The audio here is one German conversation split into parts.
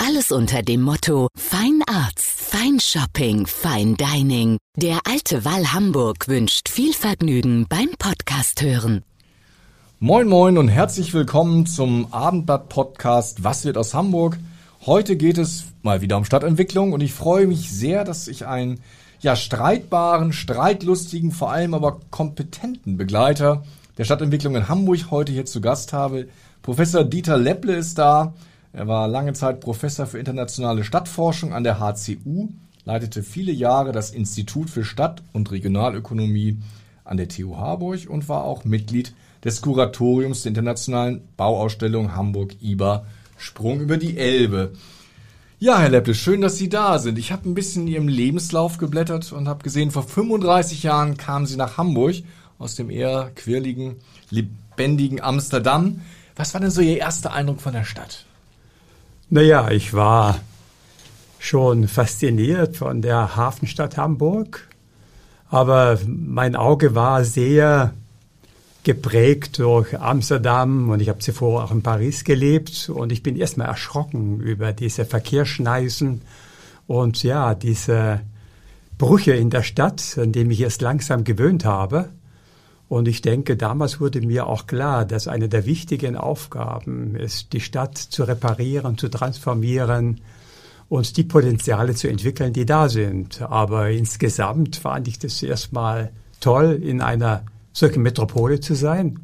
Alles unter dem Motto Fine Arts, Fine Shopping, Fine Dining. Der Alte Wall Hamburg wünscht viel Vergnügen beim Podcast hören. Moin moin und herzlich willkommen zum Abendblatt-Podcast Was wird aus Hamburg? Heute geht es mal wieder um Stadtentwicklung und ich freue mich sehr, dass ich einen ja streitbaren, streitlustigen, vor allem aber kompetenten Begleiter der Stadtentwicklung in Hamburg heute hier zu Gast habe. Professor Dieter Lepple ist da. Er war lange Zeit Professor für internationale Stadtforschung an der HCU, leitete viele Jahre das Institut für Stadt- und Regionalökonomie an der TU Harburg und war auch Mitglied des Kuratoriums der internationalen Bauausstellung Hamburg-IBA Sprung über die Elbe. Ja, Herr Lepple, schön, dass Sie da sind. Ich habe ein bisschen in Ihrem Lebenslauf geblättert und habe gesehen, vor 35 Jahren kamen Sie nach Hamburg aus dem eher quirligen, lebendigen Amsterdam. Was war denn so Ihr erster Eindruck von der Stadt? Naja, ich war schon fasziniert von der Hafenstadt Hamburg, aber mein Auge war sehr geprägt durch Amsterdam und ich habe zuvor auch in Paris gelebt und ich bin erstmal erschrocken über diese Verkehrsschneisen und ja, diese Brüche in der Stadt, an dem ich erst langsam gewöhnt habe. Und ich denke, damals wurde mir auch klar, dass eine der wichtigen Aufgaben ist, die Stadt zu reparieren, zu transformieren und die Potenziale zu entwickeln, die da sind. Aber insgesamt fand ich das erstmal toll, in einer solche Metropole zu sein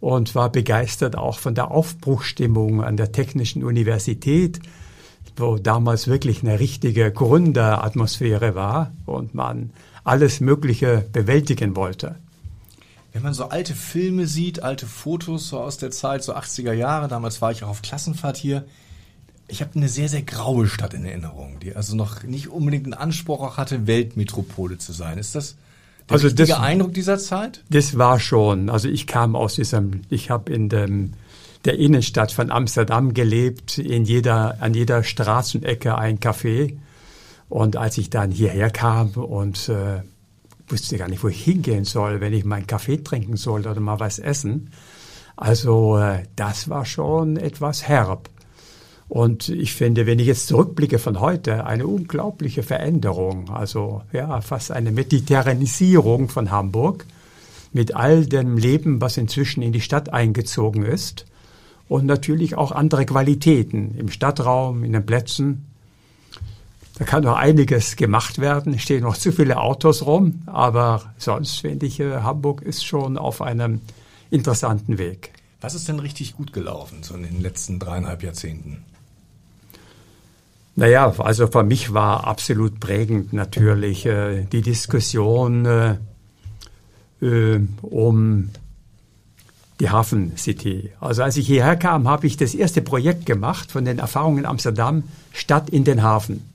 und war begeistert auch von der Aufbruchstimmung an der Technischen Universität, wo damals wirklich eine richtige Gründeratmosphäre war und man alles Mögliche bewältigen wollte. Wenn man so alte Filme sieht, alte Fotos so aus der Zeit, so 80er Jahre, damals war ich auch auf Klassenfahrt hier, ich habe eine sehr, sehr graue Stadt in Erinnerung, die also noch nicht unbedingt einen Anspruch auch hatte, Weltmetropole zu sein. Ist das der also das, Eindruck dieser Zeit? Das war schon. Also ich kam aus diesem, ich habe in dem, der Innenstadt von Amsterdam gelebt, in jeder, an jeder Straßenecke ein Café. Und als ich dann hierher kam und äh, wusste gar nicht, wo ich hingehen soll, wenn ich meinen Kaffee trinken sollte oder mal was essen. Also äh, das war schon etwas herb. Und ich finde, wenn ich jetzt zurückblicke von heute, eine unglaubliche Veränderung, also ja, fast eine Mediterranisierung von Hamburg mit all dem Leben, was inzwischen in die Stadt eingezogen ist und natürlich auch andere Qualitäten im Stadtraum, in den Plätzen. Da kann noch einiges gemacht werden. Es stehen noch zu viele Autos rum, aber sonst finde ich, äh, Hamburg ist schon auf einem interessanten Weg. Was ist denn richtig gut gelaufen so in den letzten dreieinhalb Jahrzehnten? Naja, also für mich war absolut prägend natürlich äh, die Diskussion äh, äh, um die Hafen City. Also als ich hierher kam, habe ich das erste Projekt gemacht von den Erfahrungen in Amsterdam, Stadt in den Hafen.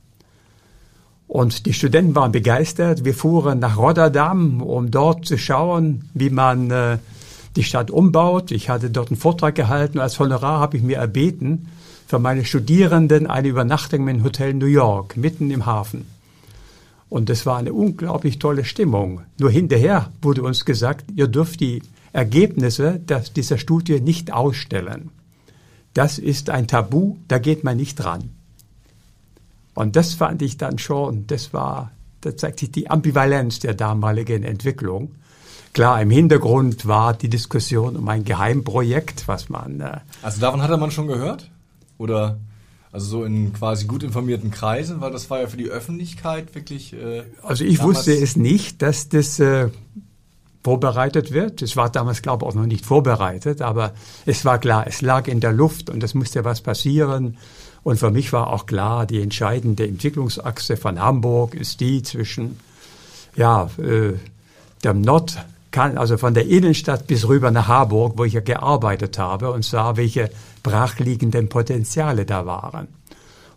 Und die Studenten waren begeistert. Wir fuhren nach Rotterdam, um dort zu schauen, wie man äh, die Stadt umbaut. Ich hatte dort einen Vortrag gehalten. Als Honorar habe ich mir erbeten, für meine Studierenden eine Übernachtung im Hotel New York, mitten im Hafen. Und das war eine unglaublich tolle Stimmung. Nur hinterher wurde uns gesagt, ihr dürft die Ergebnisse dieser Studie nicht ausstellen. Das ist ein Tabu, da geht man nicht dran. Und das fand ich dann schon, das war, da zeigt sich die Ambivalenz der damaligen Entwicklung. Klar, im Hintergrund war die Diskussion um ein Geheimprojekt, was man. Äh, also davon hatte man schon gehört? Oder also so in quasi gut informierten Kreisen, weil das war ja für die Öffentlichkeit wirklich. Äh, also ich wusste es nicht, dass das äh, vorbereitet wird. Es war damals, glaube ich, auch noch nicht vorbereitet, aber es war klar, es lag in der Luft und es musste was passieren. Und für mich war auch klar, die entscheidende Entwicklungsachse von Hamburg ist die zwischen ja, äh, dem Nord also von der Innenstadt bis rüber nach Harburg, wo ich ja gearbeitet habe und sah, welche brachliegenden Potenziale da waren.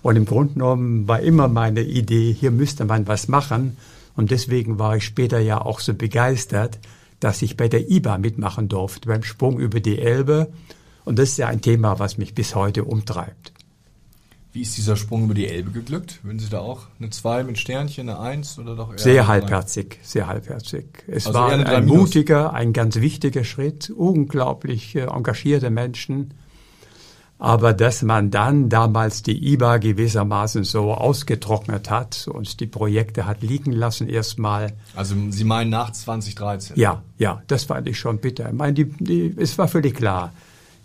Und im Grunde genommen war immer meine Idee, hier müsste man was machen. Und deswegen war ich später ja auch so begeistert, dass ich bei der IBA mitmachen durfte, beim Sprung über die Elbe. Und das ist ja ein Thema, was mich bis heute umtreibt. Wie ist dieser Sprung über die Elbe geglückt? Würden Sie da auch eine 2 mit Sternchen, eine 1 oder doch eher Sehr halbherzig, sehr halbherzig. Es Also war ein 3 minus. mutiger, ein ganz wichtiger Schritt, unglaublich äh, engagierte Menschen. Aber dass man dann damals die IBA gewissermaßen so ausgetrocknet hat und die Projekte hat liegen lassen erstmal, Also Sie meinen nach 2013? ja, ja, das fand ich schon bitter. Ich meine, die, die, es war völlig klar.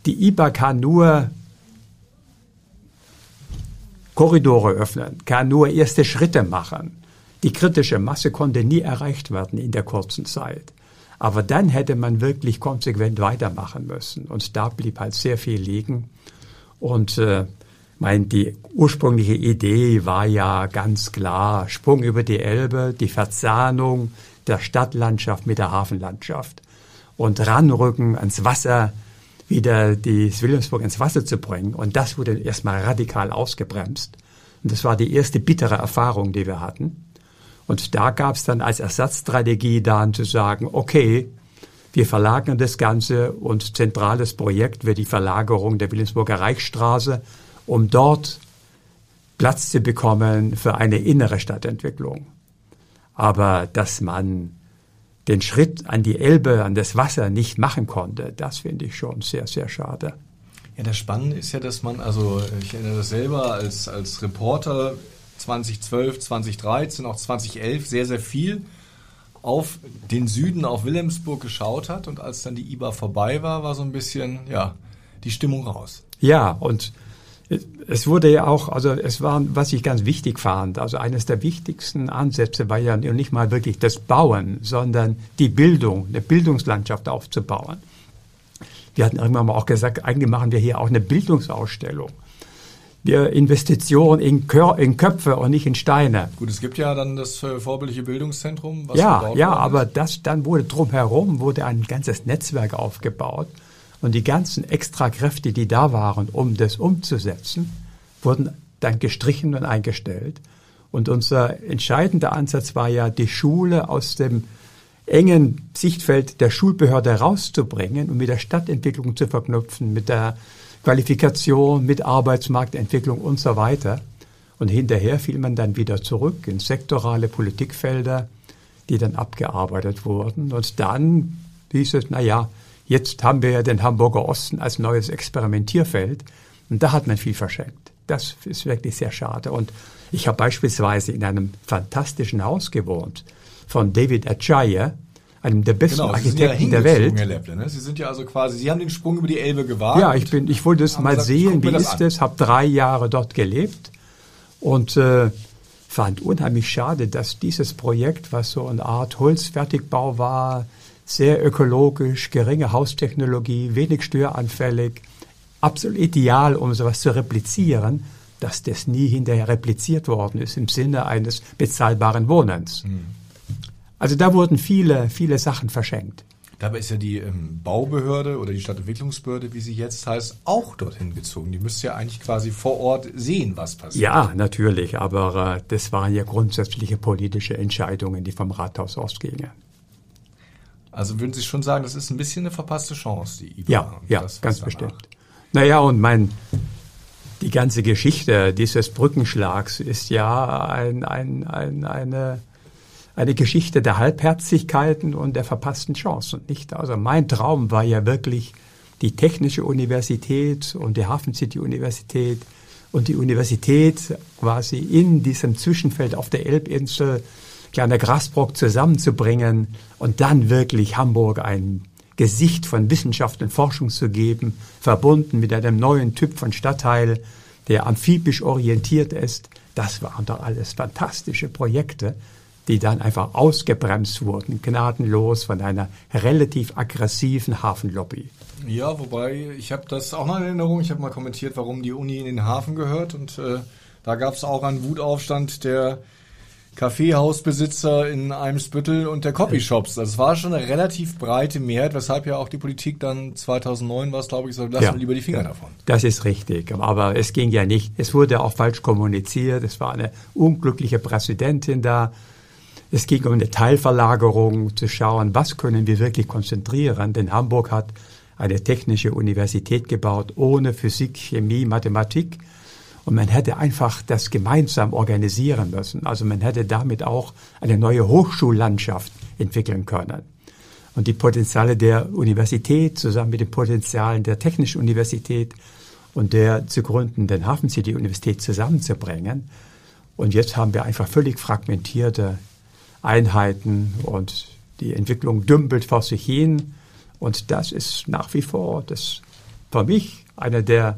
Die IBA kann nur Korridore öffnen, kann nur erste Schritte machen. Die kritische Masse konnte nie erreicht werden in der kurzen Zeit. Aber dann hätte man wirklich konsequent weitermachen müssen. Und da blieb halt sehr viel liegen. Und äh, mein, die ursprüngliche Idee war ja ganz klar, Sprung über die Elbe, die Verzahnung der Stadtlandschaft mit der Hafenlandschaft und ranrücken ans Wasser, wieder die Wilhelmsburg ins Wasser zu bringen. Und das wurde erstmal radikal ausgebremst. Und das war die erste bittere Erfahrung, die wir hatten. Und da gab es dann als Ersatzstrategie dann zu sagen, okay, wir verlagern das Ganze und zentrales Projekt wird die Verlagerung der Wilhelmsburger Reichsstraße, um dort Platz zu bekommen für eine innere Stadtentwicklung. Aber dass man den Schritt an die Elbe, an das Wasser nicht machen konnte, das finde ich schon sehr, sehr schade. Ja, das Spannende ist ja, dass man, also ich erinnere das selber als, als Reporter 2012, 2013, auch 2011 sehr, sehr viel auf den Süden, auf Wilhelmsburg geschaut hat und als dann die IBA vorbei war, war so ein bisschen, ja, die Stimmung raus. Ja, und es wurde ja auch, also es war, was ich ganz wichtig fand, also eines der wichtigsten Ansätze war ja nicht mal wirklich das Bauen, sondern die Bildung, eine Bildungslandschaft aufzubauen. Wir hatten irgendwann mal auch gesagt, eigentlich machen wir hier auch eine Bildungsausstellung. Wir Investitionen in, Kör in Köpfe und nicht in Steine. Gut, es gibt ja dann das äh, vorbildliche Bildungszentrum, was Ja, ja, aber das, dann wurde drumherum wurde ein ganzes Netzwerk aufgebaut und die ganzen Extrakräfte, die da waren, um das umzusetzen, wurden dann gestrichen und eingestellt. Und unser entscheidender Ansatz war ja, die Schule aus dem engen Sichtfeld der Schulbehörde rauszubringen und mit der Stadtentwicklung zu verknüpfen, mit der Qualifikation, mit Arbeitsmarktentwicklung und so weiter. Und hinterher fiel man dann wieder zurück in sektorale Politikfelder, die dann abgearbeitet wurden. Und dann hieß es, na ja, jetzt haben wir ja den Hamburger Osten als neues Experimentierfeld. Und da hat man viel verschenkt. Das ist wirklich sehr schade. Und ich habe beispielsweise in einem fantastischen Haus gewohnt von David Achaia, einem der besten Genau, sind ja Architekten der Welt. Herr Lepple, ne? Sie sind ja also quasi, Sie haben den Sprung über die Elbe gewagt. Ja, ich bin, ich wollte es mal gesagt, sehen, wie ist an. es, habe drei Jahre dort gelebt und äh, fand unheimlich schade, dass dieses Projekt, was so eine Art Holzfertigbau war, sehr ökologisch, geringe Haustechnologie, wenig störanfällig, absolut ideal, um sowas zu replizieren, dass das nie hinterher repliziert worden ist im Sinne eines bezahlbaren Wohnens. Hm. Also da wurden viele, viele Sachen verschenkt. Dabei ist ja die ähm, Baubehörde oder die Stadtentwicklungsbehörde, wie sie jetzt heißt, auch dorthin gezogen. Die müsste ja eigentlich quasi vor Ort sehen, was passiert. Ja, natürlich, aber äh, das waren ja grundsätzliche politische Entscheidungen, die vom Rathaus ausgingen. Also würden Sie schon sagen, das ist ein bisschen eine verpasste Chance, die IBA. Ja, und ja, das, ganz danach- bestimmt. Naja, und mein, die ganze Geschichte dieses Brückenschlags ist ja ein, ein, ein, eine, eine Geschichte der Halbherzigkeiten und der verpassten Chancen, nicht? Also mein Traum war ja wirklich die Technische Universität und die Hafen City Universität und die Universität quasi in diesem Zwischenfeld auf der Elbinsel, kleiner Grasbrock zusammenzubringen und dann wirklich Hamburg ein Gesicht von Wissenschaft und Forschung zu geben, verbunden mit einem neuen Typ von Stadtteil, der amphibisch orientiert ist. Das waren doch alles fantastische Projekte, die dann einfach ausgebremst wurden, gnadenlos von einer relativ aggressiven Hafenlobby. Ja, wobei, ich habe das auch noch in Erinnerung. Ich habe mal kommentiert, warum die Uni in den Hafen gehört. Und äh, da gab es auch einen Wutaufstand der Kaffeehausbesitzer in Eimsbüttel und der Copyshops. Das war schon eine relativ breite Mehrheit, weshalb ja auch die Politik dann 2009 war es, glaube ich, so, lassen wir lieber die Finger davon. Das ist richtig. Aber es ging ja nicht. Es wurde auch falsch kommuniziert. Es war eine unglückliche Präsidentin da. Es ging um eine Teilverlagerung, zu schauen, was können wir wirklich konzentrieren. Denn Hamburg hat eine technische Universität gebaut ohne Physik, Chemie, Mathematik. Und man hätte einfach das gemeinsam organisieren müssen. Also man hätte damit auch eine neue Hochschullandschaft entwickeln können. Und die Potenziale der Universität zusammen mit den Potenzialen der Technischen Universität und der zu gründenden Hafen City Universität zusammenzubringen. Und jetzt haben wir einfach völlig fragmentierte Einheiten und die Entwicklung dümpelt vor sich hin. Und das ist nach wie vor das für mich eine der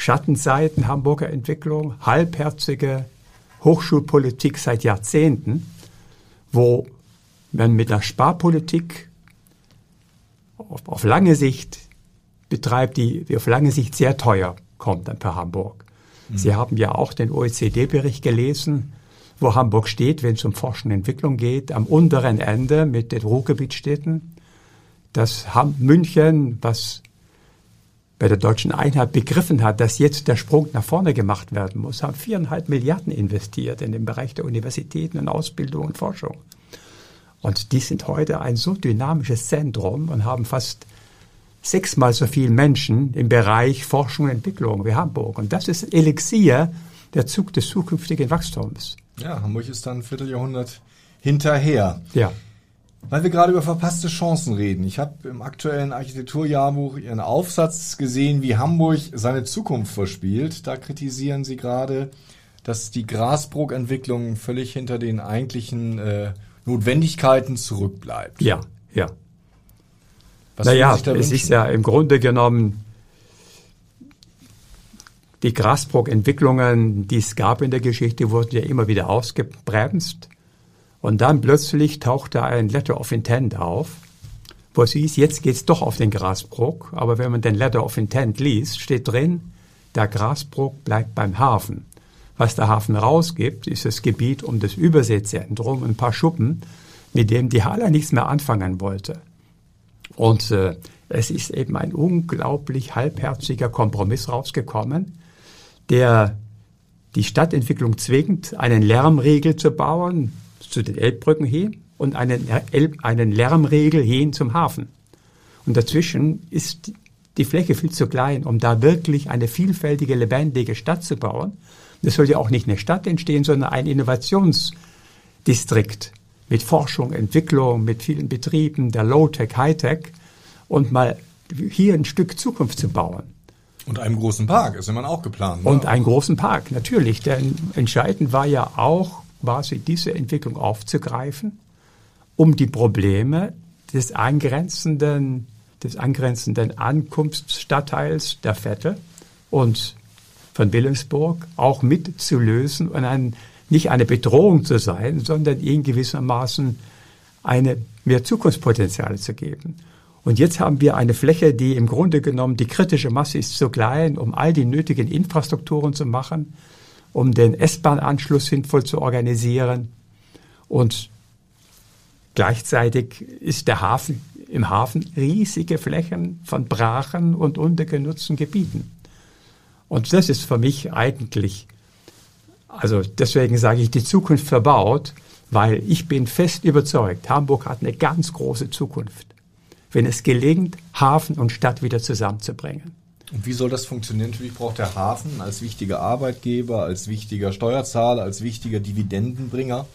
Schattenseiten Hamburger Entwicklung, halbherzige Hochschulpolitik seit Jahrzehnten, wo man mit der Sparpolitik auf, auf lange Sicht betreibt, die auf lange Sicht sehr teuer kommt dann per Hamburg. Mhm. Sie haben ja auch den OECD-Bericht gelesen, wo Hamburg steht, wenn es um Forschung und Entwicklung geht, am unteren Ende mit den Ruhrgebietstädten. Das München, was bei der deutschen Einheit begriffen hat, dass jetzt der Sprung nach vorne gemacht werden muss, haben viereinhalb Milliarden investiert in den Bereich der Universitäten und Ausbildung und Forschung. Und die sind heute ein so dynamisches Zentrum und haben fast sechsmal so viele Menschen im Bereich Forschung und Entwicklung wie Hamburg. Und das ist Elixier, der Zug des zukünftigen Wachstums. Ja, Hamburg ist dann ein Vierteljahrhundert hinterher. Ja. Weil wir gerade über verpasste Chancen reden. Ich habe im aktuellen Architekturjahrbuch Ihren Aufsatz gesehen, wie Hamburg seine Zukunft verspielt. Da kritisieren Sie gerade, dass die Grasbrook-Entwicklung völlig hinter den eigentlichen äh, Notwendigkeiten zurückbleibt. Ja, ja. Was naja, es wünschen? ist ja im Grunde genommen die Grasbrook-Entwicklungen, die es gab in der Geschichte, wurden ja immer wieder ausgebremst. Und dann plötzlich tauchte ein Letter of Intent auf, wo es hieß, jetzt geht's doch auf den Grasbrook. Aber wenn man den Letter of Intent liest, steht drin, der Grasbrook bleibt beim Hafen. Was der Hafen rausgibt, ist das Gebiet um das Überseezentrum, ein paar Schuppen, mit dem die Halle nichts mehr anfangen wollte. Und äh, es ist eben ein unglaublich halbherziger Kompromiss rausgekommen, der die Stadtentwicklung zwingt, einen Lärmregel zu bauen, zu den Elbbrücken hin und einen, Elb, einen Lärmregel hin zum Hafen. Und dazwischen ist die Fläche viel zu klein, um da wirklich eine vielfältige, lebendige Stadt zu bauen. Es soll ja auch nicht eine Stadt entstehen, sondern ein Innovationsdistrikt mit Forschung, Entwicklung, mit vielen Betrieben, der Low-Tech, High-Tech und mal hier ein Stück Zukunft zu bauen. Und einem großen Park ist immer auch geplant. Ne? Und einen großen Park, natürlich. Denn entscheidend war ja auch, quasi diese Entwicklung aufzugreifen, um die Probleme des angrenzenden, des angrenzenden Ankunftsstadtteils der Vettel und von Wilhelmsburg auch mitzulösen und ein, nicht eine Bedrohung zu sein, sondern ihnen gewissermaßen eine mehr Zukunftspotenziale zu geben. Und jetzt haben wir eine Fläche, die im Grunde genommen, die kritische Masse ist zu klein, um all die nötigen Infrastrukturen zu machen, um den S-Bahn-Anschluss sinnvoll zu organisieren. Und gleichzeitig ist der Hafen, im Hafen riesige Flächen von Brachen und untergenutzten Gebieten. Und das ist für mich eigentlich, also deswegen sage ich, die Zukunft verbaut, weil ich bin fest überzeugt, Hamburg hat eine ganz große Zukunft, wenn es gelingt, Hafen und Stadt wieder zusammenzubringen. Und wie soll das funktionieren? Natürlich braucht der Hafen als wichtiger Arbeitgeber, als wichtiger Steuerzahler, als wichtiger Dividendenbringer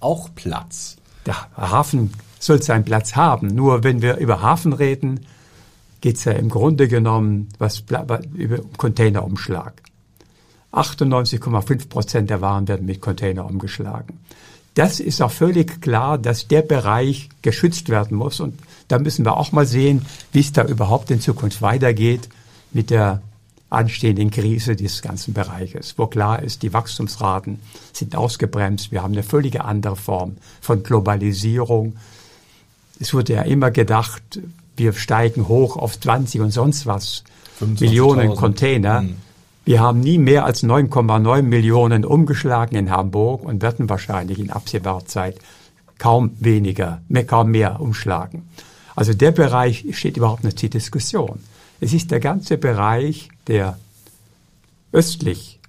auch Platz. Der Hafen soll seinen Platz haben. Nur wenn wir über Hafen reden, geht es ja im Grunde genommen was, über Containerumschlag. 98,5 Prozent der Waren werden mit Container umgeschlagen. Das ist auch völlig klar, dass der Bereich geschützt werden muss. Und da müssen wir auch mal sehen, wie es da überhaupt in Zukunft weitergeht mit der anstehenden Krise dieses ganzen Bereiches, wo klar ist, die Wachstumsraten sind ausgebremst. Wir haben eine völlige andere Form von Globalisierung. Es wurde ja immer gedacht, wir steigen hoch auf 20 und sonst was Millionen Container. Mhm. Wir haben nie mehr als 9,9 Millionen umgeschlagen in Hamburg und werden wahrscheinlich in absehbarer Zeit kaum weniger, mehr, kaum mehr umschlagen. Also der Bereich steht überhaupt nicht zur Diskussion. Es ist der ganze Bereich, der östlich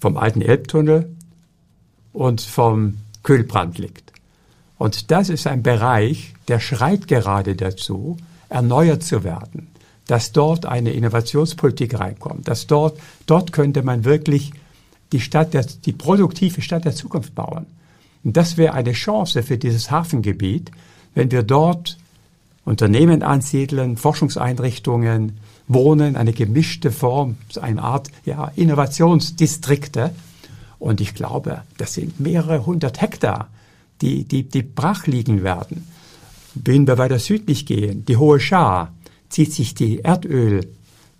vom alten Elbtunnel und vom Kühlbrand liegt. Und das ist ein Bereich, der schreit gerade dazu, erneuert zu werden. Dass dort eine Innovationspolitik reinkommt, dass dort, dort könnte man wirklich die Stadt, der, die produktive Stadt der Zukunft bauen. Und das wäre eine Chance für dieses Hafengebiet, wenn wir dort Unternehmen ansiedeln, Forschungseinrichtungen, Wohnen, eine gemischte Form, eine Art ja, Innovationsdistrikte. Und ich glaube, das sind mehrere hundert Hektar, die, die, die brach liegen werden. Wenn wir weiter südlich gehen, die Hohe Schar, zieht sich die Erdöl,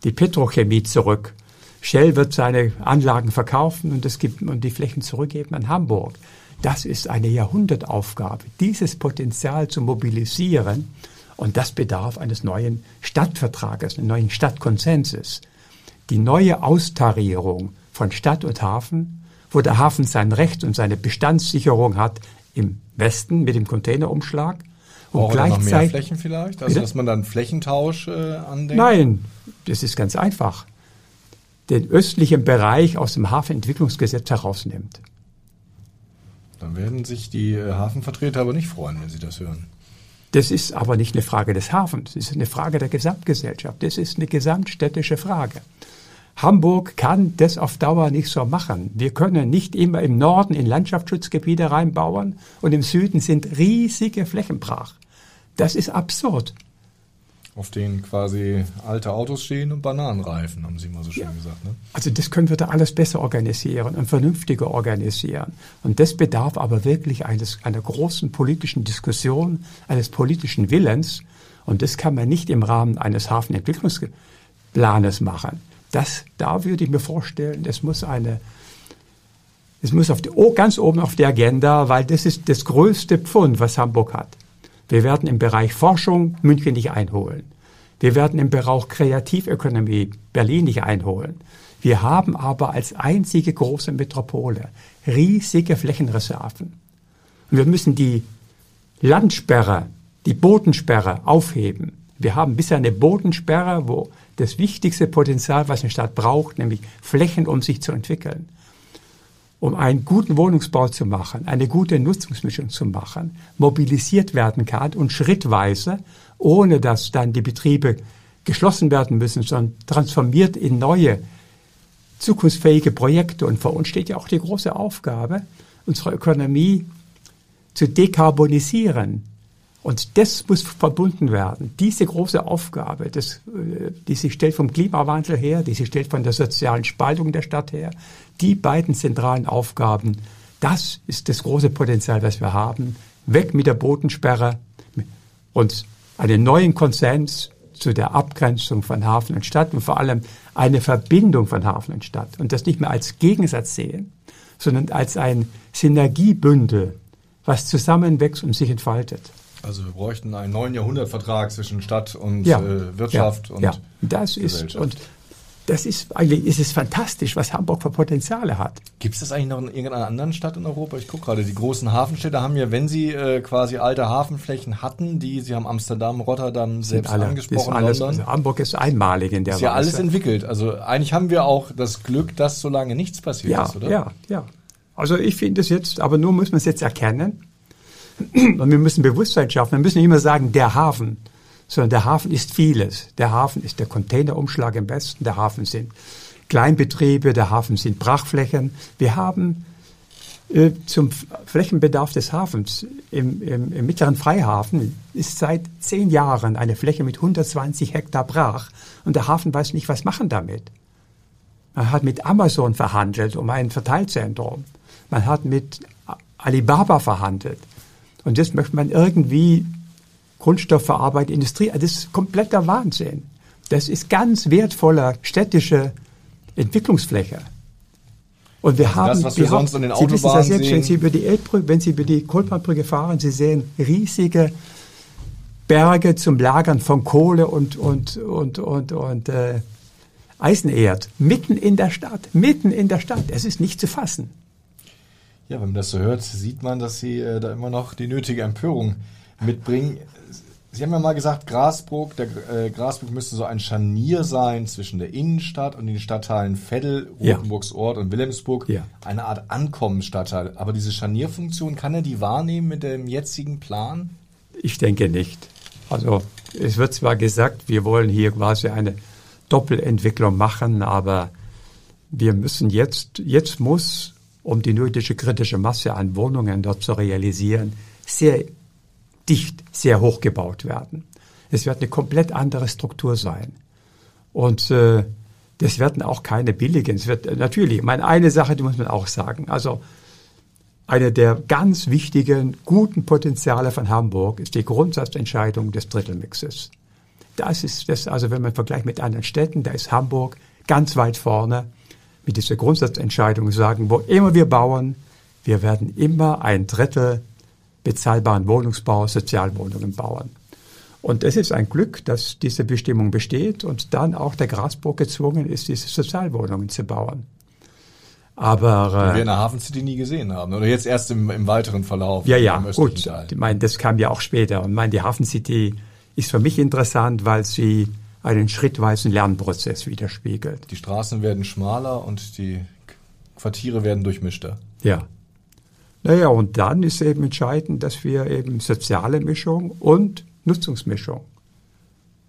die Petrochemie zurück. Shell wird seine Anlagen verkaufen und, es gibt, und die Flächen zurückgeben an Hamburg. Das ist eine Jahrhundertaufgabe, dieses Potenzial zu mobilisieren. Und das bedarf eines neuen Stadtvertrages, eines neuen Stadtkonsenses. Die neue Austarierung von Stadt und Hafen, wo der Hafen sein Recht und seine Bestandssicherung hat im Westen mit dem Containerumschlag und gleichzeitig noch mehr Flächen vielleicht, also dass man dann Flächentausch äh, andenkt. Nein, das ist ganz einfach. Den östlichen Bereich aus dem Hafenentwicklungsgesetz herausnimmt. Dann werden sich die äh, Hafenvertreter aber nicht freuen, wenn sie das hören. Das ist aber nicht eine Frage des Hafens, das ist eine Frage der Gesamtgesellschaft, das ist eine gesamtstädtische Frage. Hamburg kann das auf Dauer nicht so machen. Wir können nicht immer im Norden in Landschaftsschutzgebiete reinbauen und im Süden sind riesige Flächen brach. Das ist absurd. Auf denen quasi alte Autos stehen und Bananenreifen, haben Sie mal so schön ja. gesagt. Ne? Also das können wir da alles besser organisieren und vernünftiger organisieren. Und das bedarf aber wirklich eines, einer großen politischen Diskussion, eines politischen Willens. Und das kann man nicht im Rahmen eines Hafenentwicklungsplanes machen. Das, da würde ich mir vorstellen, es muss eine, es muss auf die, oh, ganz oben auf die Agenda, weil das ist das größte Pfund, was Hamburg hat. Wir werden im Bereich Forschung München nicht einholen. Wir werden im Bereich Kreativökonomie Berlin nicht einholen. Wir haben aber als einzige große Metropole riesige Flächenreserven. Und wir müssen die Landsperre, die Bodensperre aufheben. Wir haben bisher eine Bodensperre, wo das wichtigste Potenzial, was eine Stadt braucht, nämlich Flächen, um sich zu entwickeln um einen guten Wohnungsbau zu machen, eine gute Nutzungsmischung zu machen, mobilisiert werden kann und schrittweise, ohne dass dann die Betriebe geschlossen werden müssen, sondern transformiert in neue, zukunftsfähige Projekte. Und vor uns steht ja auch die große Aufgabe, unsere Ökonomie zu dekarbonisieren, und das muss verbunden werden. Diese große Aufgabe, das, äh, die sich stellt vom Klimawandel her, die sich stellt von der sozialen Spaltung der Stadt her, die beiden zentralen Aufgaben, das ist das große Potenzial, was wir haben. Weg mit der Bodensperre und einen neuen Konsens zu der Abgrenzung von Hafen und Stadt und vor allem eine Verbindung von Hafen und Stadt und das nicht mehr als Gegensatz sehen, sondern als ein Synergiebündel, was zusammenwächst und sich entfaltet. Also wir bräuchten einen neuen Jahrhundertvertrag zwischen Stadt und ja, äh, Wirtschaft ja, und ja. Das ist und das ist eigentlich ist es fantastisch, was Hamburg für Potenziale hat. Gibt es das eigentlich noch in irgendeiner anderen Stadt in Europa? Ich gucke gerade, die großen Hafenstädte haben ja, wenn sie äh, quasi alte Hafenflächen hatten, die sie haben Amsterdam, Rotterdam selbst alle, angesprochen, alles, London. Also Hamburg ist einmalig in der Ist ja Weise. alles entwickelt. Also eigentlich haben wir auch das Glück, dass so lange nichts passiert ja, ist, oder? Ja, ja. Also ich finde es jetzt, aber nur muss man es jetzt erkennen und wir müssen Bewusstsein schaffen. Wir müssen nicht immer sagen, der Hafen, sondern der Hafen ist vieles. Der Hafen ist der Containerumschlag im Westen, der Hafen sind Kleinbetriebe, der Hafen sind Brachflächen. Wir haben äh, zum Flächenbedarf des Hafens im, im, im mittleren Freihafen ist seit zehn Jahren eine Fläche mit 120 Hektar brach und der Hafen weiß nicht, was machen damit. Man hat mit Amazon verhandelt um ein Verteilzentrum. Man hat mit Alibaba verhandelt. Und jetzt möchte man irgendwie Grundstoffverarbeitung, Industrie, das ist kompletter Wahnsinn. Das ist ganz wertvoller städtische Entwicklungsfläche. Und wir also haben, das, was wir, wir sonst haben, an den Sie wissen das jetzt, wenn Sie über die Elbbrücke, wenn Sie über die Kohlbahnbrücke fahren, Sie sehen riesige Berge zum Lagern von Kohle und und und und und äh, Eisenerd mitten in der Stadt, mitten in der Stadt. Es ist nicht zu fassen. Ja, wenn man das so hört, sieht man, dass Sie äh, da immer noch die nötige Empörung mitbringen. Sie haben ja mal gesagt, Grasburg, der äh, Grasburg müsste so ein Scharnier sein zwischen der Innenstadt und den Stadtteilen Veddel, Ja. Rotenburgsort und Wilhelmsburg. Ja. Eine Art Ankommensstadtteil. Aber diese Scharnierfunktion, kann er die wahrnehmen mit dem jetzigen Plan? Ich denke nicht. Also es wird zwar gesagt, wir wollen hier quasi eine Doppelentwicklung machen, aber wir müssen jetzt, jetzt muss, um die nötige kritische Masse an Wohnungen dort zu realisieren, sehr dicht, sehr hoch gebaut werden. Es wird eine komplett andere Struktur sein. Und äh, das werden auch keine billigen. Es wird äh, natürlich, ich meine, eine Sache, die muss man auch sagen. Also eine der ganz wichtigen, guten Potenziale von Hamburg ist die Grundsatzentscheidung des Drittelmixes. Das ist das, also wenn man vergleicht mit anderen Städten, da ist Hamburg ganz weit vorne mit dieser Grundsatzentscheidung sagen, wo immer wir bauen, wir werden immer ein Drittel bezahlbaren Wohnungsbau, Sozialwohnungen bauen. Und es ist ein Glück, dass diese Bestimmung besteht und dann auch der Grasburg gezwungen ist, diese Sozialwohnungen zu bauen. Aber Die wir äh, in der Hafen City nie gesehen haben. Oder jetzt erst im, im weiteren Verlauf. ja, ja, gut. Teil. Ich meine, das kam ja auch später. Und ich meine, die Hafen City ist für mich interessant, weil sie einen schrittweisen Lernprozess widerspiegelt. Die Straßen werden schmaler und die Quartiere werden durchmischter. Ja. Naja, und dann ist eben entscheidend, dass wir eben soziale Mischung und Nutzungsmischung,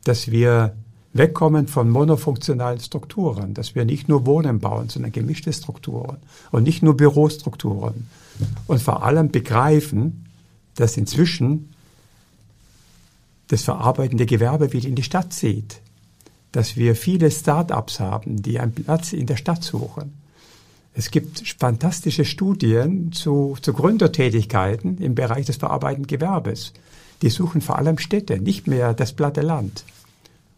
dass wir wegkommen von monofunktionalen Strukturen, dass wir nicht nur Wohnen bauen, sondern gemischte Strukturen und nicht nur Bürostrukturen. Und vor allem begreifen, dass inzwischen das verarbeitende Gewerbe wieder in die Stadt zieht, dass wir viele Start-ups haben, die einen Platz in der Stadt suchen. Es gibt fantastische Studien zu, zu Gründertätigkeiten im Bereich des verarbeitenden Gewerbes. Die suchen vor allem Städte, nicht mehr das platte Land.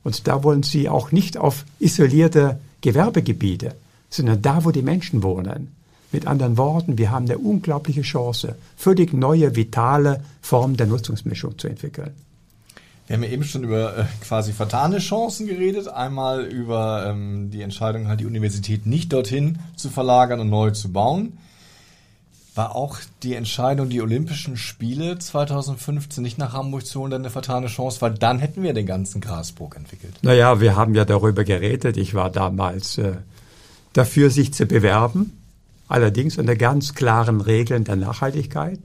Und da wollen sie auch nicht auf isolierte Gewerbegebiete, sondern da, wo die Menschen wohnen. Mit anderen Worten, wir haben eine unglaubliche Chance, völlig neue, vitale Formen der Nutzungsmischung zu entwickeln. Wir haben ja eben schon über äh, quasi vertane Chancen geredet. Einmal über ähm, die Entscheidung, halt die Universität nicht dorthin zu verlagern und neu zu bauen. War auch die Entscheidung, die Olympischen Spiele 2015 nicht nach Hamburg zu holen, eine vertane Chance, weil dann hätten wir den ganzen Grasburg entwickelt. Naja, wir haben ja darüber geredet. Ich war damals äh, dafür, sich zu bewerben. Allerdings unter ganz klaren Regeln der Nachhaltigkeit.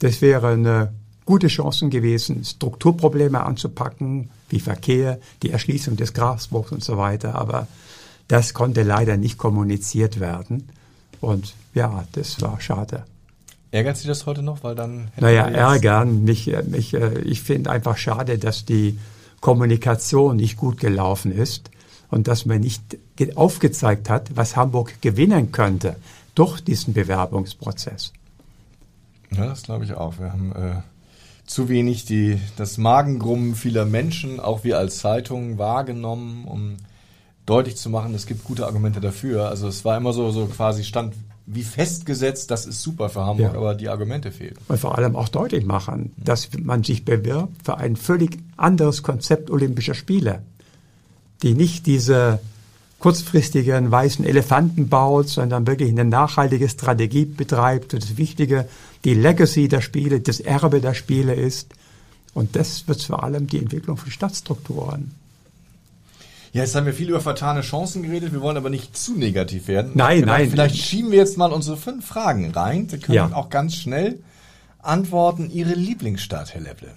Das wäre eine gute Chance gewesen, Strukturprobleme anzupacken, wie Verkehr, die Erschließung des Grasburgs und so weiter. Aber das konnte leider nicht kommuniziert werden. Und ja, das war schade. Ärgert Sie das heute noch? Weil dann Naja, ärgern. Mich, äh, mich, äh, ich finde einfach schade, dass die Kommunikation nicht gut gelaufen ist und dass man nicht ge- aufgezeigt hat, was Hamburg gewinnen könnte durch diesen Bewerbungsprozess. Ja, das glaube ich auch. Wir haben äh, zu wenig die, das Magengrummen vieler Menschen, auch wir als Zeitung, wahrgenommen, um deutlich zu machen, es gibt gute Argumente dafür. Also es war immer so, so quasi stand wie festgesetzt, das ist super für Hamburg, Ja. aber die Argumente fehlen. Und vor allem auch deutlich machen, dass man sich bewirbt für ein völlig anderes Konzept Olympischer Spiele, die nicht diese kurzfristigen weißen Elefanten baut, sondern wirklich eine nachhaltige Strategie betreibt. Und das Wichtige, die Legacy der Spiele, das Erbe der Spiele ist. Und das wird vor allem die Entwicklung von Stadtstrukturen. Ja, jetzt haben wir viel über vertane Chancen geredet, wir wollen aber nicht zu negativ werden. Nein, gedacht, nein. Vielleicht schieben wir jetzt mal unsere fünf Fragen rein. Sie können Ja. auch ganz schnell antworten. Ihre Lieblingsstadt, Herr Lepple.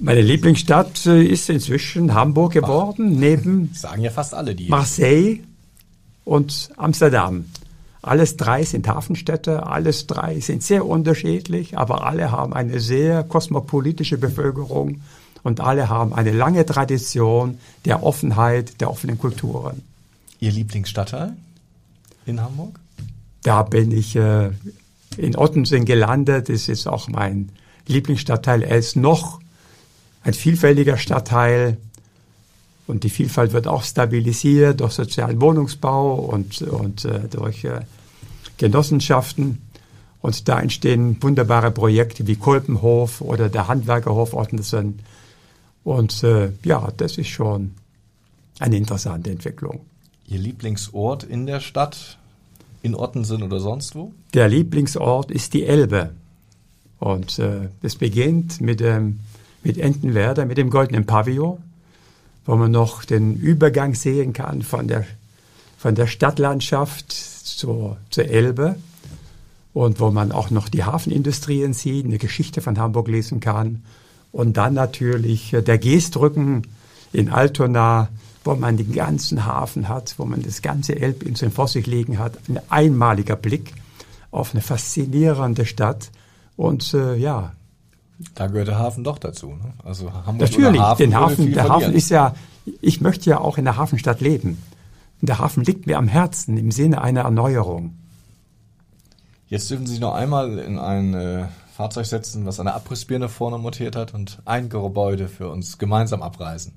Meine Lieblingsstadt äh, ist inzwischen Hamburg geworden, neben Sagen ja fast alle die. Marseille und Amsterdam. Alles drei sind Hafenstädte, alles drei sind sehr unterschiedlich, aber alle haben eine sehr kosmopolitische Bevölkerung und alle haben eine lange Tradition der Offenheit, der offenen Kulturen. Ihr Lieblingsstadtteil in Hamburg? Da bin ich äh, in Ottensen gelandet. Das ist auch mein Lieblingsstadtteil. Er ist noch ein vielfältiger Stadtteil und die Vielfalt wird auch stabilisiert durch sozialen Wohnungsbau und, und äh, durch äh, Genossenschaften. Und da entstehen wunderbare Projekte wie Kolpenhof oder der Handwerkerhof Ottensen. Und äh, ja, das ist schon eine interessante Entwicklung. Ihr Lieblingsort in der Stadt? In Ottensen oder sonst wo? Der Lieblingsort ist die Elbe. Und äh, es beginnt mit dem mit Entenwerder, mit dem goldenen Pavillon, wo man noch den Übergang sehen kann von der, von der Stadtlandschaft zur, zur Elbe und wo man auch noch die Hafenindustrien sieht, eine Geschichte von Hamburg lesen kann. Und dann natürlich äh, der Geestrücken in Altona, wo man den ganzen Hafen hat, wo man das ganze Elbinsel vor sich liegen hat. Ein einmaliger Blick auf eine faszinierende Stadt. Und äh, ja. Da gehört der Hafen doch dazu. Ne? Also Hamburg Natürlich, Hafen den Hafen, der verlieren. Hafen ist ja, ich möchte ja auch in der Hafenstadt leben. Und der Hafen liegt mir am Herzen im Sinne einer Erneuerung. Jetzt dürfen Sie sich noch einmal in ein äh, Fahrzeug setzen, was eine Abrissbirne vorne montiert hat und ein Gebäude für uns gemeinsam abreißen.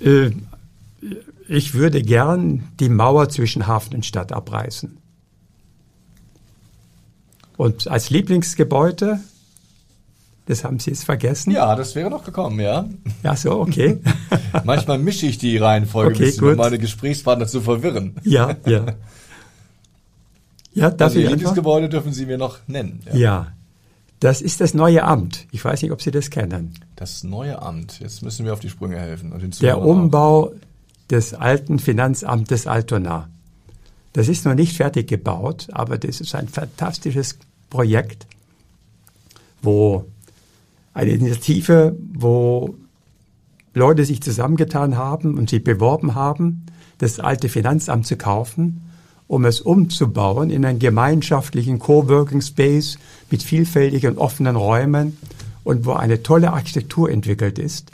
Äh, ich würde gern die Mauer zwischen Hafen und Stadt abreißen. Und als Lieblingsgebäude, das haben Sie jetzt vergessen? Ja, das wäre noch gekommen, ja. Ja, so, okay. Manchmal mische ich die Reihenfolge okay, ein bisschen, um meine Gesprächspartner zu verwirren. Ja, ja. Ja, darf also ich Lieblingsgebäude dürfen Sie mir noch nennen. Ja. ja. das ist das neue Amt. Ich weiß nicht, ob Sie das kennen. Das neue Amt. Jetzt müssen wir auf die Sprünge helfen. Und Der Umbau des alten Finanzamtes Altona. Das ist noch nicht fertig gebaut, aber das ist ein fantastisches Projekt, wo eine Initiative, wo Leute sich zusammengetan haben und sich beworben haben, das alte Finanzamt zu kaufen um es umzubauen in einen gemeinschaftlichen Coworking Space mit vielfältigen offenen Räumen und wo eine tolle Architektur entwickelt ist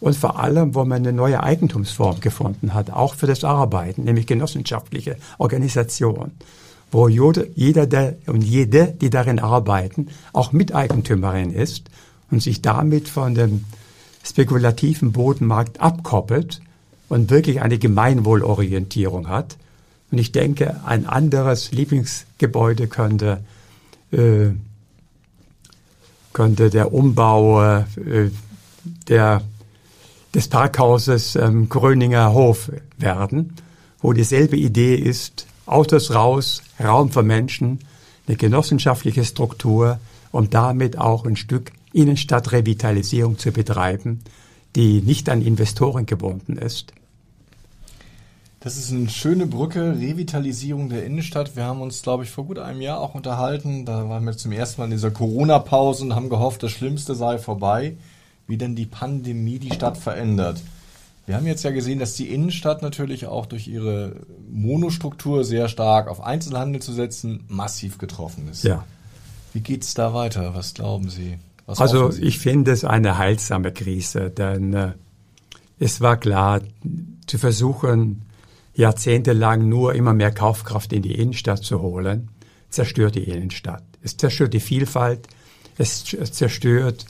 und vor allem, wo man eine neue Eigentumsform gefunden hat, auch für das Arbeiten, nämlich genossenschaftliche Organisation, wo jeder der, und jede, die darin arbeiten, auch Miteigentümerin ist und sich damit von dem spekulativen Bodenmarkt abkoppelt und wirklich eine Gemeinwohlorientierung hat. Und ich denke, ein anderes Lieblingsgebäude könnte, äh, könnte der Umbau äh, der, des Parkhauses ähm, Gröninger Hof werden, wo dieselbe Idee ist, Autos raus, Raum für Menschen, eine genossenschaftliche Struktur, um damit auch ein Stück Innenstadtrevitalisierung zu betreiben, die nicht an Investoren gebunden ist. Das ist eine schöne Brücke, Revitalisierung der Innenstadt. Wir haben uns, glaube ich, vor gut einem Jahr auch unterhalten. Da waren wir zum ersten Mal in dieser Corona-Pause und haben gehofft, das Schlimmste sei vorbei, wie denn die Pandemie die Stadt verändert. Wir haben jetzt ja gesehen, dass die Innenstadt natürlich auch durch ihre Monostruktur sehr stark auf Einzelhandel zu setzen, massiv getroffen ist. Ja. Wie geht's da weiter? Was glauben Sie? Was also ich finde es eine heilsame Krise, denn äh, es war klar, zu versuchen, jahrzehntelang nur immer mehr Kaufkraft in die Innenstadt zu holen, zerstört die Innenstadt. Es zerstört die Vielfalt, es zerstört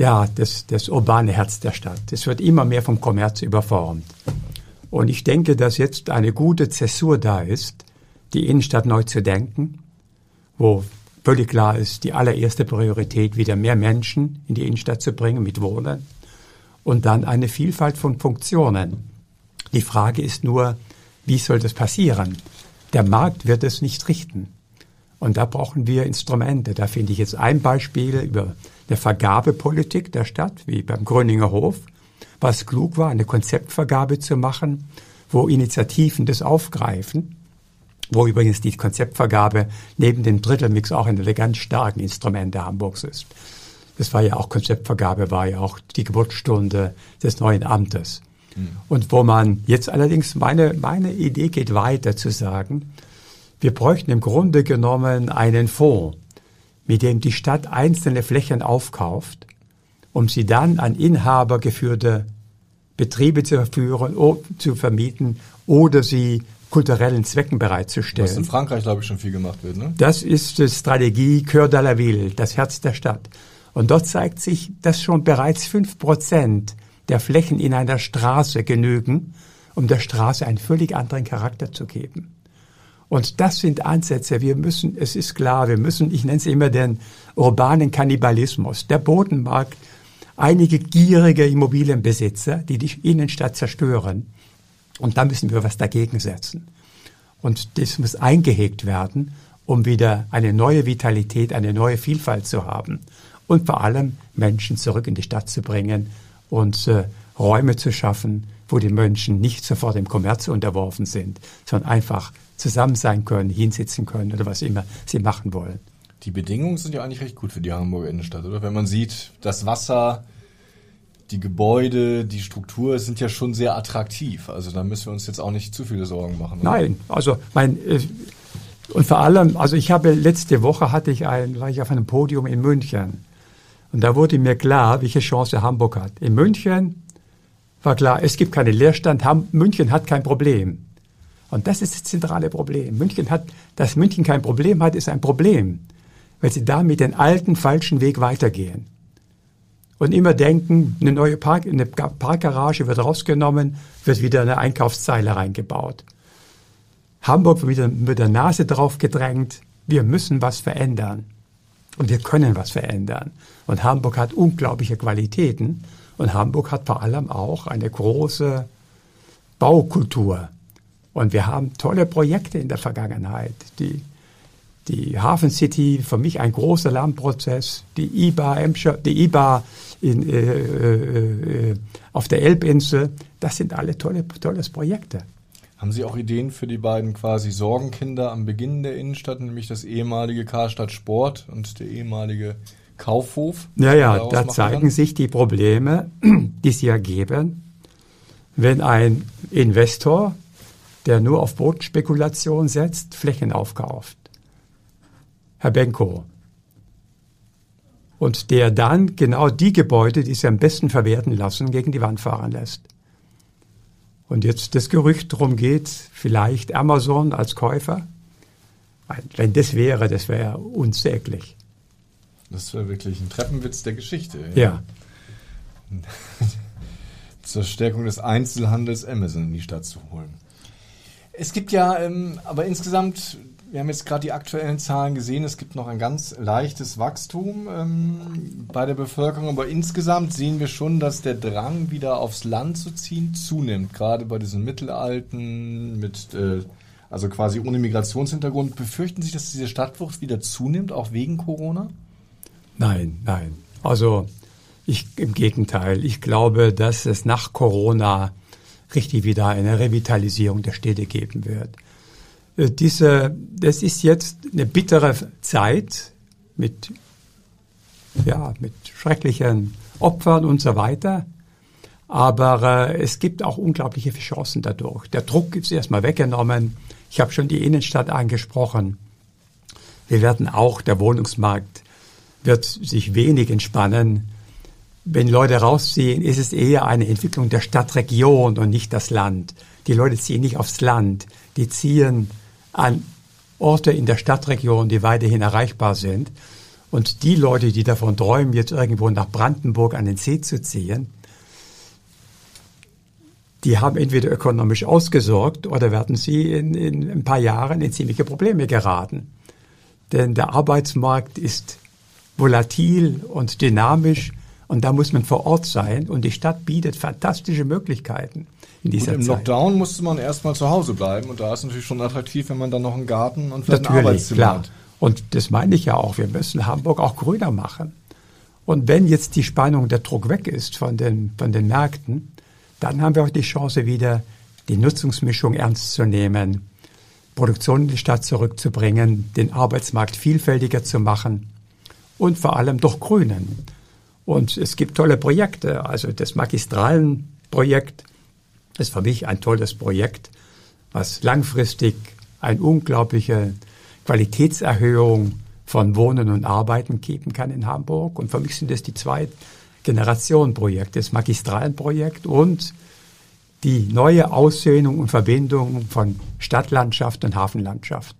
ja, das, das urbane Herz der Stadt. Es wird immer mehr vom Kommerz überformt. Und ich denke, dass jetzt eine gute Zäsur da ist, die Innenstadt neu zu denken, wo völlig klar ist, die allererste Priorität, wieder mehr Menschen in die Innenstadt zu bringen mit Wohnen und dann eine Vielfalt von Funktionen. Die Frage ist nur, wie soll das passieren? Der Markt wird es nicht richten. Und da brauchen wir Instrumente. Da finde ich jetzt ein Beispiel über eine Vergabepolitik der Stadt, wie beim Gröninger Hof, was klug war, eine Konzeptvergabe zu machen, wo Initiativen das aufgreifen, wo übrigens die Konzeptvergabe neben dem Drittelmix auch eine der ganz starken Instrumente Hamburgs ist. Das war ja auch Konzeptvergabe, war ja auch die Geburtsstunde des neuen Amtes. Und wo man jetzt allerdings, meine, meine Idee geht weiter zu sagen, wir bräuchten im Grunde genommen einen Fonds, mit dem die Stadt einzelne Flächen aufkauft, um sie dann an Inhaber geführte Betriebe zu führen, zu vermieten oder sie kulturellen Zwecken bereitzustellen. Was in Frankreich, glaube ich, schon viel gemacht wird. Ne? Das ist die Strategie Cœur de la Ville, das Herz der Stadt. Und dort zeigt sich, dass schon bereits fünf Prozent der Flächen in einer Straße genügen, um der Straße einen völlig anderen Charakter zu geben. Und das sind Ansätze. Wir müssen, es ist klar, wir müssen, ich nenne es immer den urbanen Kannibalismus. Der Bodenmarkt, einige gierige Immobilienbesitzer, die die Innenstadt zerstören. Und da müssen wir was dagegen setzen. Und das muss eingehegt werden, um wieder eine neue Vitalität, eine neue Vielfalt zu haben. und vor allem Menschen zurück in die Stadt zu bringen und äh, Räume zu schaffen, wo die Menschen nicht sofort dem Kommerz unterworfen sind, sondern einfach zusammen sein können, hinsitzen können oder was immer sie machen wollen. Die Bedingungen sind ja eigentlich recht gut für die Hamburger Innenstadt, oder? Wenn man sieht, das Wasser, die Gebäude, die Struktur sind ja schon sehr attraktiv. Also da müssen wir uns jetzt auch nicht zu viele Sorgen machen. Oder? Nein, also mein äh, und vor allem, also ich habe letzte Woche hatte ich ein, war ich auf einem Podium in München und da wurde mir klar, welche Chance Hamburg hat. In München war klar, es gibt keinen Leerstand, München hat kein Problem. Und das ist das zentrale Problem. München hat, dass München kein Problem hat, ist ein Problem, weil sie damit den alten falschen Weg weitergehen. Und immer denken, eine neue Park, eine Parkgarage wird rausgenommen, wird wieder eine Einkaufszeile reingebaut. Hamburg wird wieder mit der Nase drauf gedrängt, wir müssen was verändern. Und wir können was verändern. Und Hamburg hat unglaubliche Qualitäten. Und Hamburg hat vor allem auch eine große Baukultur. Und wir haben tolle Projekte in der Vergangenheit. Die, die Hafen City, für mich ein großer Lernprozess. Die IBA, die IBA in, äh, äh, äh, auf der Elbinsel, das sind alle tolle, tolles Projekte. Haben Sie auch Ideen für die beiden quasi Sorgenkinder am Beginn der Innenstadt, nämlich das ehemalige Karstadt Sport und der ehemalige Kaufhof? Ja, ja, da zeigen kann? sich die Probleme, die sie ergeben, wenn ein Investor, der nur auf Bodenspekulation setzt, Flächen aufkauft. Herr Benko. Und der dann genau die Gebäude, die sie am besten verwerten lassen, gegen die Wand fahren lässt. Und jetzt das Gerücht darum geht, vielleicht Amazon als Käufer. Wenn das wäre, das wäre unsäglich. Das wäre wirklich ein Treppenwitz der Geschichte. Ja. ja. Zur Stärkung des Einzelhandels Amazon in die Stadt zu holen. Es gibt ja ähm, aber insgesamt wir haben jetzt gerade die aktuellen Zahlen gesehen. Es gibt noch ein ganz leichtes Wachstum ähm, bei der Bevölkerung, aber insgesamt sehen wir schon, dass der Drang, wieder aufs Land zu ziehen, zunimmt. Gerade bei diesen Mittelalten mit, äh, also quasi ohne Migrationshintergrund. Befürchten Sie, dass diese Stadtwucht wieder zunimmt, auch wegen Corona? Nein, nein. Also ich im Gegenteil. Ich glaube, dass es nach Corona richtig wieder eine Revitalisierung der Städte geben wird. Äh, diese, das ist jetzt eine bittere Zeit mit, ja, mit schrecklichen Opfern und so weiter. Aber äh, es gibt auch unglaubliche Chancen dadurch. Der Druck ist erstmal weggenommen. Ich habe schon die Innenstadt angesprochen. Wir werden auch, der Wohnungsmarkt wird sich wenig entspannen. Wenn Leute rausziehen, ist es eher eine Entwicklung der Stadtregion und nicht das Land. Die Leute ziehen nicht aufs Land, die ziehen an Orte in der Stadtregion, die weiterhin erreichbar sind. Und die Leute, die davon träumen, jetzt irgendwo nach Brandenburg an den See zu ziehen, die haben entweder ökonomisch ausgesorgt oder werden sie in, in ein paar Jahren in ziemliche Probleme geraten. Denn der Arbeitsmarkt ist volatil und dynamisch und da muss man vor Ort sein und die Stadt bietet fantastische Möglichkeiten in dieser und im Zeit. Lockdown musste man erstmal zu Hause bleiben und da ist natürlich schon attraktiv, wenn man dann noch einen Garten und vielleicht natürlich, ein Arbeitszimmer klar. hat. Und das meine ich ja auch, wir müssen Hamburg auch grüner machen. Und wenn jetzt die Spannung, der Druck weg ist von den, von den Märkten, dann haben wir auch die Chance wieder, die Nutzungsmischung ernst zu nehmen, Produktion in die Stadt zurückzubringen, den Arbeitsmarkt vielfältiger zu machen und vor allem durch Grünen. Und es gibt tolle Projekte, also das Magistralenprojekt ist für mich ein tolles Projekt, was langfristig eine unglaubliche Qualitätserhöhung von Wohnen und Arbeiten geben kann in Hamburg. Und für mich sind das die zwei Generationenprojekte, das Magistralenprojekt und die neue Aussöhnung und Verbindung von Stadtlandschaft und Hafenlandschaft.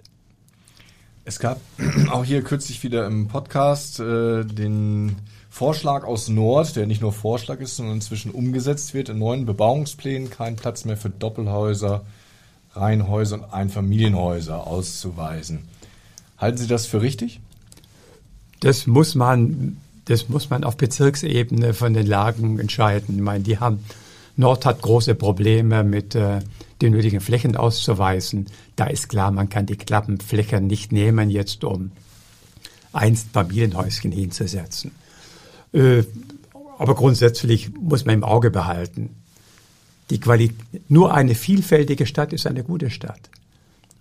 Es gab auch hier kürzlich wieder im Podcast äh, den Vorschlag aus Nord, der nicht nur Vorschlag ist, sondern inzwischen umgesetzt wird in neuen Bebauungsplänen, kein Platz mehr für Doppelhäuser, Reihenhäuser und Einfamilienhäuser auszuweisen. Halten Sie das für richtig? Das muss man, das muss man auf Bezirksebene von den Lagen entscheiden. Ich meine, die haben, Nord hat große Probleme mit äh, den nötigen Flächen auszuweisen. Da ist klar, man kann die Klappenflächen nicht nehmen jetzt, um einst Familienhäuschen hinzusetzen. Äh, aber grundsätzlich muss man im Auge behalten, die Quali nur eine vielfältige Stadt ist eine gute Stadt.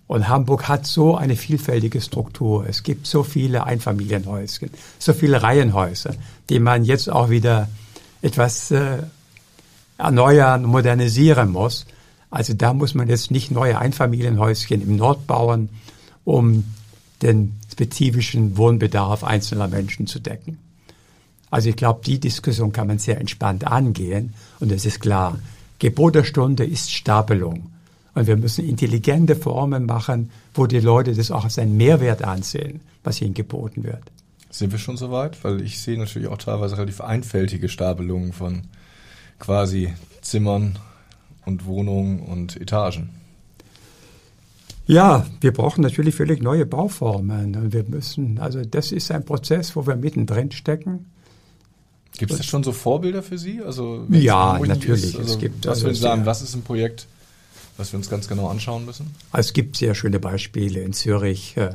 Und Hamburg hat so eine vielfältige Struktur. Es gibt so viele Einfamilienhäuschen, so viele Reihenhäuser, die man jetzt auch wieder etwas äh, erneuern, modernisieren muss. Also da muss man jetzt nicht neue Einfamilienhäuschen im Nord bauen, um den spezifischen Wohnbedarf einzelner Menschen zu decken. Also ich glaube, die Diskussion kann man sehr entspannt angehen. Und es ist klar, Gebot der Stunde ist Stapelung. Und wir müssen intelligente Formen machen, wo die Leute das auch als einen Mehrwert ansehen, was ihnen geboten wird. Sind wir schon so weit? Weil ich sehe natürlich auch teilweise relativ einfältige Stapelungen von quasi Zimmern und Wohnungen und Etagen. Ja, wir brauchen natürlich völlig neue Bauformen. Und wir müssen, also das ist ein Prozess, wo wir mittendrin stecken. Gibt es da schon so Vorbilder für Sie? Also ja, natürlich. Ist, also, es gibt, was also würden Sie sagen, was ist ein Projekt, was wir uns ganz genau anschauen müssen? Also es gibt sehr schöne Beispiele in Zürich, äh,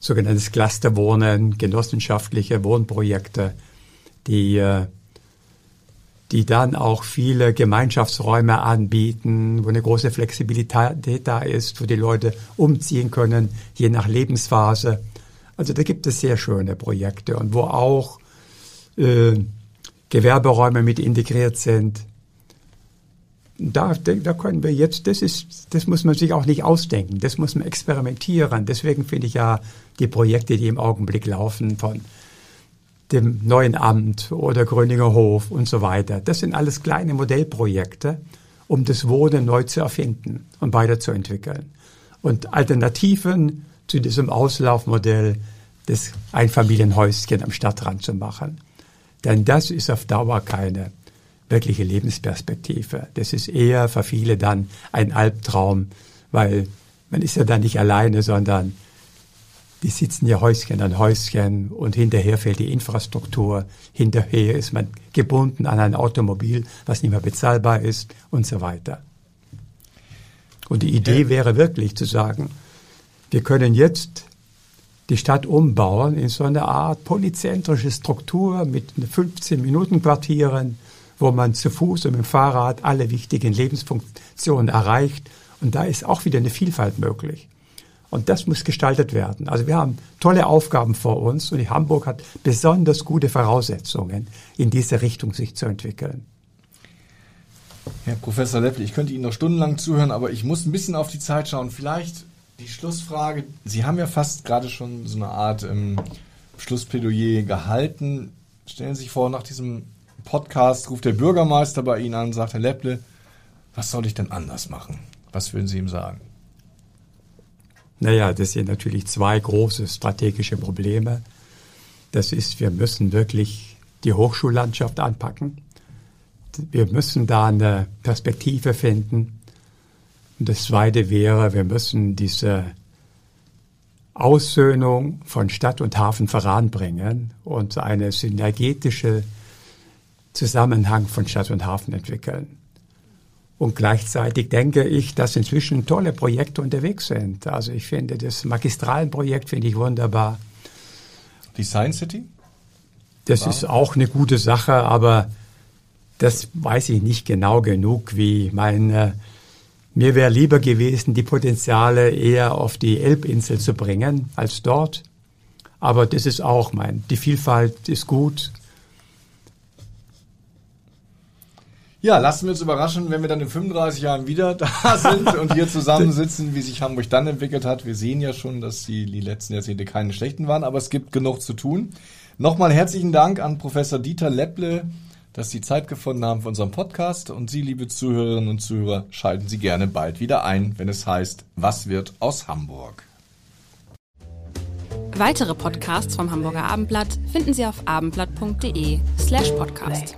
sogenanntes Clusterwohnen, genossenschaftliche Wohnprojekte, die äh, die dann auch viele Gemeinschaftsräume anbieten, wo eine große Flexibilität da ist, wo die Leute umziehen können, je nach Lebensphase. Also da gibt es sehr schöne Projekte und wo auch äh, Gewerberäume mit integriert sind. Da, da können wir jetzt, das ist, das muss man sich auch nicht ausdenken, das muss man experimentieren. Deswegen finde ich ja die Projekte, die im Augenblick laufen von dem neuen Amt oder Gröninger Hof und so weiter. Das sind alles kleine Modellprojekte, um das Wohnen neu zu erfinden und weiterzuentwickeln. Und Alternativen zu diesem Auslaufmodell des Einfamilienhäuschen am Stadtrand zu machen. Denn das ist auf Dauer keine wirkliche Lebensperspektive. Das ist eher für viele dann ein Albtraum, weil man ist ja dann nicht alleine, sondern die sitzen ja Häuschen an Häuschen und hinterher fehlt die Infrastruktur, hinterher ist man gebunden an ein Automobil, was nicht mehr bezahlbar ist und so weiter. Und die Idee wäre wirklich zu sagen, wir können jetzt die Stadt umbauen in so eine Art polyzentrische Struktur mit 15-Minuten-Quartieren, wo man zu Fuß und mit dem Fahrrad alle wichtigen Lebensfunktionen erreicht. Und da ist auch wieder eine Vielfalt möglich. Und das muss gestaltet werden. Also wir haben tolle Aufgaben vor uns und Hamburg hat besonders gute Voraussetzungen, in diese Richtung sich zu entwickeln. Herr Professor Lepple, ich könnte Ihnen noch stundenlang zuhören, aber ich muss ein bisschen auf die Zeit schauen. Vielleicht die Schlussfrage. Sie haben ja fast gerade schon so eine Art ähm, Schlussplädoyer gehalten. Stellen Sie sich vor, nach diesem Podcast ruft der Bürgermeister bei Ihnen an, sagt Herr Lepple, was soll ich denn anders machen? Was würden Sie ihm sagen? Naja, das sind natürlich zwei große strategische Probleme. Das ist, wir müssen wirklich die Hochschullandschaft anpacken. Wir müssen da eine Perspektive finden. Und das Zweite wäre, wir müssen diese Aussöhnung von Stadt und Hafen voranbringen und eine synergetische Zusammenhang von Stadt und Hafen entwickeln. Und gleichzeitig denke ich, dass inzwischen tolle Projekte unterwegs sind. Also ich finde das Magistralenprojekt finde ich wunderbar. Die Science City? Das wow. ist auch eine gute Sache, aber das weiß ich nicht genau genug, wie meine. Mir wäre lieber gewesen, die Potenziale eher auf die Elbinsel zu bringen als dort. Aber das ist auch mein. Die Vielfalt ist gut. Ja, lassen wir uns überraschen, wenn wir dann in 35 Jahren wieder da sind und hier zusammensitzen, wie sich Hamburg dann entwickelt hat. Wir sehen ja schon, dass die, die letzten Jahrzehnte keine schlechten waren, aber es gibt genug zu tun. Nochmal herzlichen Dank an Professor Dieter Lepple, dass Sie Zeit gefunden haben für unseren Podcast. Und Sie, liebe Zuhörerinnen und Zuhörer, schalten Sie gerne bald wieder ein, wenn es heißt, was wird aus Hamburg? Weitere Podcasts vom Hamburger Abendblatt finden Sie auf abendblatt.de slash podcast.